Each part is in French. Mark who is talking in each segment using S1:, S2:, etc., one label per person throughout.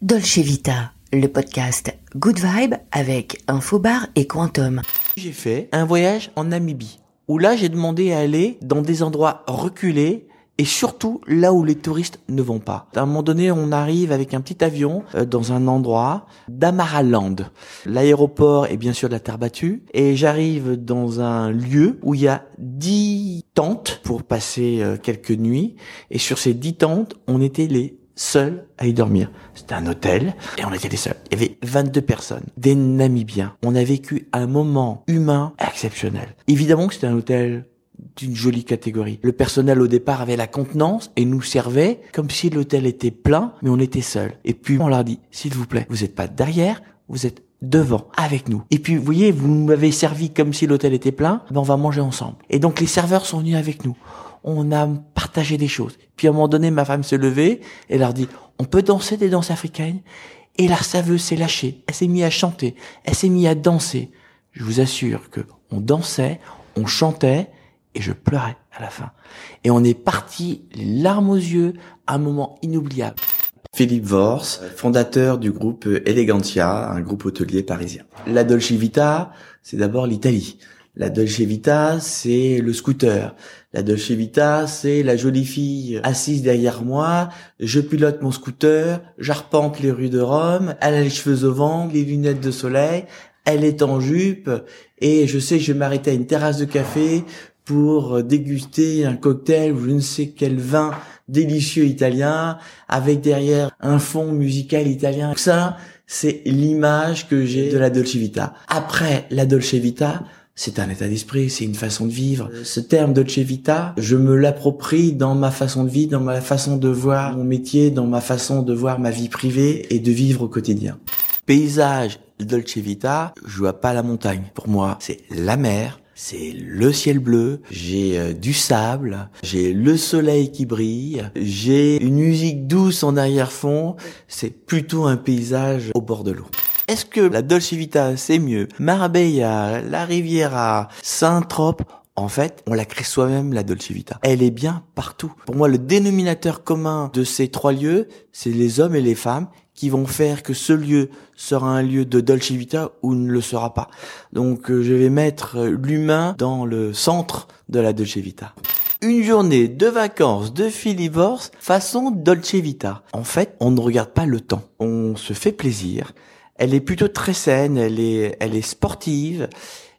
S1: Dolce Vita, le podcast Good Vibe avec Infobar et Quantum.
S2: J'ai fait un voyage en Namibie où là j'ai demandé à aller dans des endroits reculés et surtout là où les touristes ne vont pas. À un moment donné, on arrive avec un petit avion euh, dans un endroit d'Amaraland. L'aéroport est bien sûr de la terre battue et j'arrive dans un lieu où il y a dix tentes pour passer euh, quelques nuits et sur ces dix tentes, on était les seuls à y dormir. C'était un hôtel et on était les seuls. Il y avait 22 personnes, des Namibiens. On a vécu un moment humain exceptionnel. Évidemment que c'était un hôtel d'une jolie catégorie. Le personnel au départ avait la contenance et nous servait comme si l'hôtel était plein, mais on était seuls. Et puis on leur dit, s'il vous plaît, vous n'êtes pas derrière, vous êtes devant, avec nous. Et puis, vous voyez, vous m'avez servi comme si l'hôtel était plein, ben on va manger ensemble. Et donc les serveurs sont venus avec nous on a partagé des choses. Puis à un moment donné, ma femme se levait et leur dit, on peut danser des danses africaines? Et la serveuse s'est lâchée, elle s'est mise à chanter, elle s'est mise à danser. Je vous assure que on dansait, on chantait et je pleurais à la fin. Et on est parti, larmes aux yeux, un moment inoubliable.
S3: Philippe Vors, fondateur du groupe Elegantia, un groupe hôtelier parisien. La Dolce Vita, c'est d'abord l'Italie. La Dolce Vita, c'est le scooter. La Dolce Vita, c'est la jolie fille assise derrière moi. Je pilote mon scooter, j'arpente les rues de Rome. Elle a les cheveux au vent, les lunettes de soleil. Elle est en jupe et je sais que je vais m'arrêter à une terrasse de café pour déguster un cocktail ou je ne sais quel vin délicieux italien avec derrière un fond musical italien. Ça, c'est l'image que j'ai de la Dolce Vita. Après la Dolce Vita, c'est un état d'esprit, c'est une façon de vivre. Ce terme Dolce Vita, je me l'approprie dans ma façon de vivre, dans ma façon de voir mon métier, dans ma façon de voir ma vie privée et de vivre au quotidien.
S2: Paysage Dolce Vita, je vois pas la montagne. Pour moi, c'est la mer, c'est le ciel bleu, j'ai euh, du sable, j'ai le soleil qui brille, j'ai une musique douce en arrière-fond, c'est plutôt un paysage au bord de l'eau. Est-ce que la Dolce Vita, c'est mieux? Marbella, la Riviera, Saint-Trope? En fait, on la crée soi-même, la Dolce Vita. Elle est bien partout. Pour moi, le dénominateur commun de ces trois lieux, c'est les hommes et les femmes qui vont faire que ce lieu sera un lieu de Dolce Vita ou ne le sera pas. Donc, euh, je vais mettre l'humain dans le centre de la Dolce Vita. Une journée de vacances de Philibors façon Dolce Vita. En fait, on ne regarde pas le temps. On se fait plaisir elle est plutôt très saine, elle est, elle est sportive,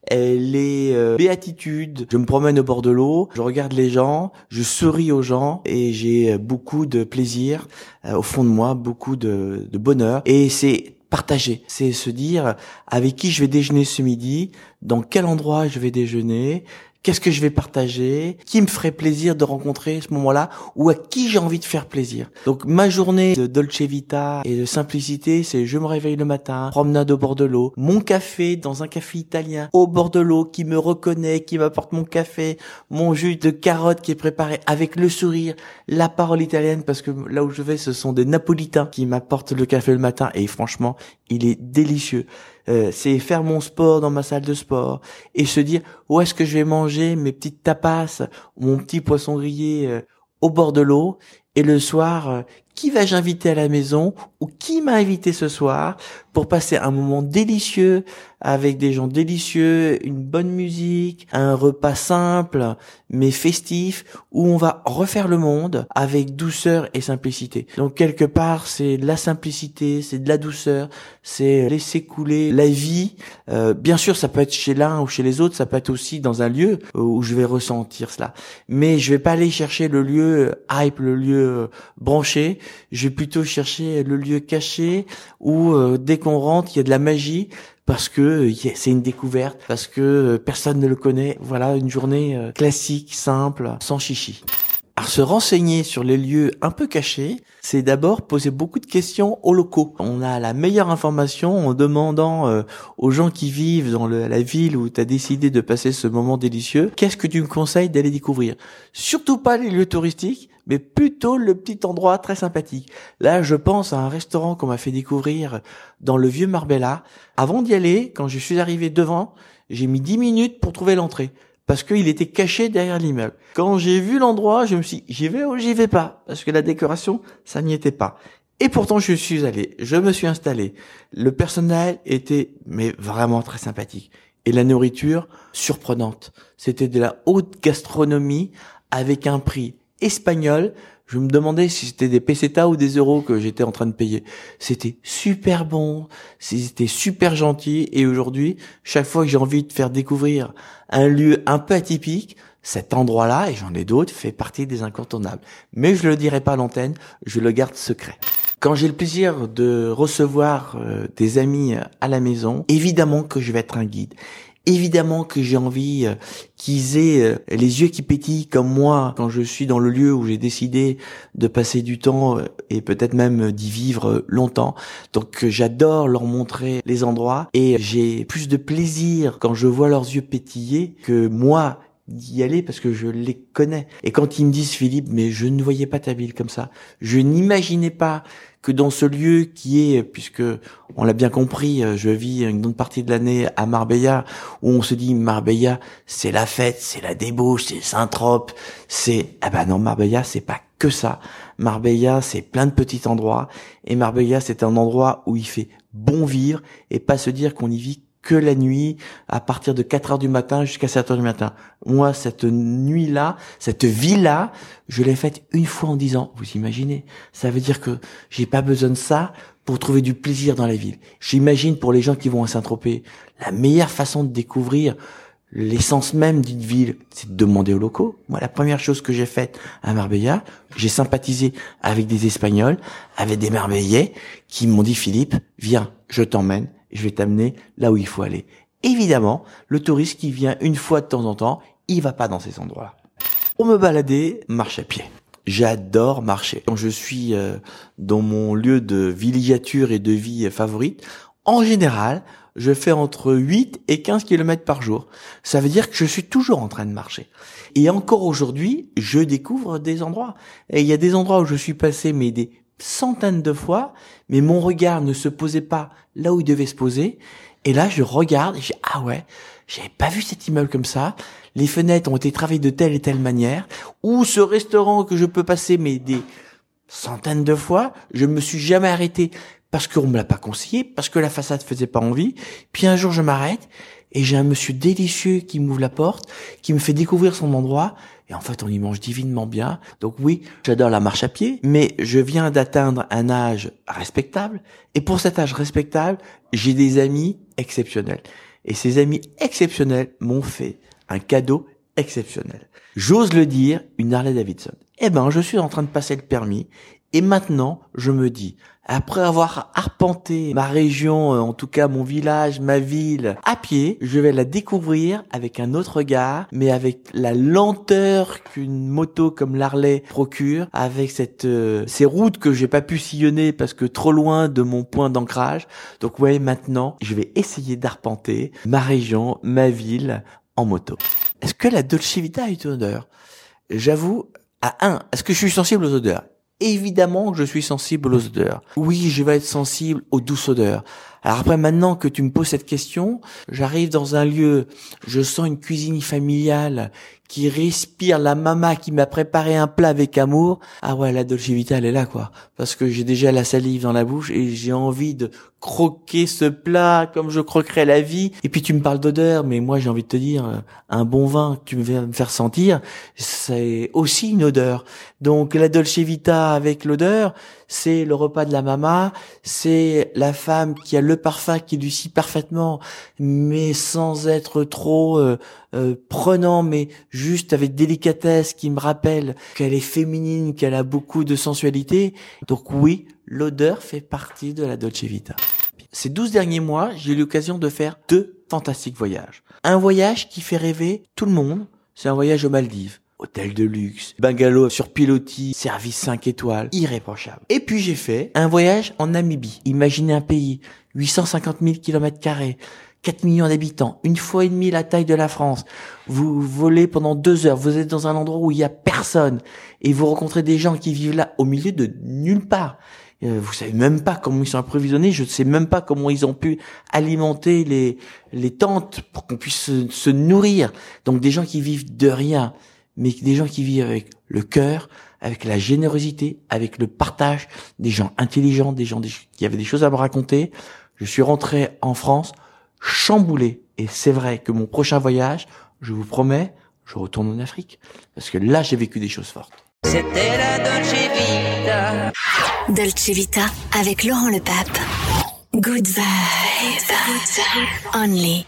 S2: elle est euh, béatitude. Je me promène au bord de l'eau, je regarde les gens, je souris aux gens et j'ai beaucoup de plaisir euh, au fond de moi, beaucoup de, de bonheur. Et c'est partager, c'est se dire avec qui je vais déjeuner ce midi, dans quel endroit je vais déjeuner, Qu'est-ce que je vais partager? Qui me ferait plaisir de rencontrer à ce moment-là? Ou à qui j'ai envie de faire plaisir? Donc ma journée de Dolce Vita et de simplicité, c'est je me réveille le matin, promenade au bord de l'eau, mon café dans un café italien au bord de l'eau qui me reconnaît, qui m'apporte mon café, mon jus de carotte qui est préparé avec le sourire, la parole italienne parce que là où je vais, ce sont des napolitains qui m'apportent le café le matin et franchement, il est délicieux. Euh, c'est faire mon sport dans ma salle de sport et se dire où est-ce que je vais manger mes petites tapas, mon petit poisson grillé euh, au bord de l'eau et le soir, euh, qui vais-je inviter à la maison ou qui m'a invité ce soir pour passer un moment délicieux avec des gens délicieux, une bonne musique, un repas simple mais festif où on va refaire le monde avec douceur et simplicité. Donc quelque part, c'est de la simplicité, c'est de la douceur, c'est laisser couler la vie. Euh, bien sûr, ça peut être chez l'un ou chez les autres, ça peut être aussi dans un lieu où je vais ressentir cela. Mais je vais pas aller chercher le lieu hype, le lieu branché. Je vais plutôt chercher le lieu caché où euh, dès qu'on rentre, il y a de la magie parce que c'est une découverte, parce que euh, personne ne le connaît. Voilà, une journée euh, classique, simple, sans chichi. Alors, se renseigner sur les lieux un peu cachés, c'est d'abord poser beaucoup de questions aux locaux. On a la meilleure information en demandant euh, aux gens qui vivent dans la ville où tu as décidé de passer ce moment délicieux, qu'est-ce que tu me conseilles d'aller découvrir? Surtout pas les lieux touristiques, mais plutôt le petit endroit très sympathique. Là, je pense à un restaurant qu'on m'a fait découvrir dans le vieux Marbella. Avant d'y aller, quand je suis arrivé devant, j'ai mis 10 minutes pour trouver l'entrée parce qu'il était caché derrière l'immeuble. Quand j'ai vu l'endroit, je me suis dit, j'y vais ou j'y vais pas, parce que la décoration, ça n'y était pas. Et pourtant, je suis allé, je me suis installé. Le personnel était, mais vraiment très sympathique. Et la nourriture, surprenante. C'était de la haute gastronomie avec un prix espagnol. Je me demandais si c'était des pesetas ou des euros que j'étais en train de payer. C'était super bon, c'était super gentil. Et aujourd'hui, chaque fois que j'ai envie de faire découvrir un lieu un peu atypique, cet endroit-là, et j'en ai d'autres, fait partie des incontournables. Mais je le dirai pas à l'antenne, je le garde secret. Quand j'ai le plaisir de recevoir euh, des amis à la maison, évidemment que je vais être un guide. Évidemment que j'ai envie euh, qu'ils aient euh, les yeux qui pétillent comme moi quand je suis dans le lieu où j'ai décidé de passer du temps et peut-être même d'y vivre longtemps. Donc j'adore leur montrer les endroits et j'ai plus de plaisir quand je vois leurs yeux pétiller que moi d'y aller parce que je les connais. Et quand ils me disent Philippe, mais je ne voyais pas ta ville comme ça, je n'imaginais pas que dans ce lieu qui est, puisque on l'a bien compris, euh, je vis une grande partie de l'année à Marbella, où on se dit Marbella, c'est la fête, c'est la débauche, c'est Saint-Trope, c'est, ah ben non, Marbella, c'est pas que ça. Marbella, c'est plein de petits endroits, et Marbella, c'est un endroit où il fait bon vivre, et pas se dire qu'on y vit que la nuit, à partir de 4 heures du matin jusqu'à 7 heures du matin. Moi, cette nuit-là, cette vie-là, je l'ai faite une fois en 10 ans. Vous imaginez? Ça veut dire que j'ai pas besoin de ça pour trouver du plaisir dans la ville. J'imagine pour les gens qui vont à Saint-Tropez, la meilleure façon de découvrir l'essence même d'une ville, c'est de demander aux locaux. Moi, la première chose que j'ai faite à Marbella, j'ai sympathisé avec des Espagnols, avec des Marbellais, qui m'ont dit, Philippe, viens, je t'emmène je vais t'amener là où il faut aller. Évidemment, le touriste qui vient une fois de temps en temps, il va pas dans ces endroits-là. Pour me balader, marche à pied. J'adore marcher. Quand je suis euh, dans mon lieu de villégiature et de vie favorite, en général, je fais entre 8 et 15 km par jour. Ça veut dire que je suis toujours en train de marcher. Et encore aujourd'hui, je découvre des endroits. Et il y a des endroits où je suis passé, mais des centaines de fois, mais mon regard ne se posait pas là où il devait se poser. Et là, je regarde et je dis, ah ouais, j'avais pas vu cet immeuble comme ça. Les fenêtres ont été travaillées de telle et telle manière. Ou ce restaurant que je peux passer, mais des centaines de fois, je me suis jamais arrêté parce qu'on me l'a pas conseillé, parce que la façade faisait pas envie. Puis un jour, je m'arrête et j'ai un monsieur délicieux qui m'ouvre la porte, qui me fait découvrir son endroit et en fait, on y mange divinement bien. Donc oui, j'adore la marche à pied, mais je viens d'atteindre un âge respectable. Et pour cet âge respectable, j'ai des amis exceptionnels. Et ces amis exceptionnels m'ont fait un cadeau exceptionnel. J'ose le dire, une Harley Davidson. Eh ben, je suis en train de passer le permis. Et maintenant, je me dis, après avoir arpenté ma région, euh, en tout cas mon village, ma ville, à pied, je vais la découvrir avec un autre regard, mais avec la lenteur qu'une moto comme l'Harley procure, avec cette euh, ces routes que j'ai pas pu sillonner parce que trop loin de mon point d'ancrage. Donc ouais, maintenant, je vais essayer d'arpenter ma région, ma ville en moto. Est-ce que la Dolce Vita a une odeur? J'avoue, à un, est-ce que je suis sensible aux odeurs? Évidemment que je suis sensible aux odeurs. Oui, je vais être sensible aux douces odeurs. Alors après, maintenant que tu me poses cette question, j'arrive dans un lieu, je sens une cuisine familiale qui respire la mama qui m'a préparé un plat avec amour. Ah ouais, la Dolce Vita, elle est là, quoi. Parce que j'ai déjà la salive dans la bouche et j'ai envie de croquer ce plat comme je croquerais la vie. Et puis tu me parles d'odeur, mais moi j'ai envie de te dire, euh, un bon vin que tu me me faire sentir, c'est aussi une odeur. Donc la Dolce Vita avec l'odeur, c'est le repas de la mama, c'est la femme qui a le parfum qui lui scie parfaitement, mais sans être trop euh, euh, prenant, mais juste avec délicatesse, qui me rappelle qu'elle est féminine, qu'elle a beaucoup de sensualité. Donc oui, l'odeur fait partie de la Dolce Vita. Ces douze derniers mois, j'ai eu l'occasion de faire deux fantastiques voyages. Un voyage qui fait rêver tout le monde, c'est un voyage aux Maldives hôtel de luxe, bungalow sur pilotis, service 5 étoiles, irréprochable. Et puis j'ai fait un voyage en Namibie. Imaginez un pays, 850 000 km carrés, 4 millions d'habitants, une fois et demie la taille de la France. Vous volez pendant deux heures, vous êtes dans un endroit où il y a personne et vous rencontrez des gens qui vivent là au milieu de nulle part. Euh, vous savez même pas comment ils sont approvisionnés, je ne sais même pas comment ils ont pu alimenter les les tentes pour qu'on puisse se, se nourrir. Donc des gens qui vivent de rien mais des gens qui vivent avec le cœur, avec la générosité, avec le partage des gens intelligents, des gens qui avaient des choses à me raconter. Je suis rentré en France chamboulé. Et c'est vrai que mon prochain voyage, je vous promets, je retourne en Afrique. Parce que là, j'ai vécu des choses fortes.
S4: C'était la Dolce Vita.
S5: Dolce Vita avec Laurent Le Pape. Good vibes. Only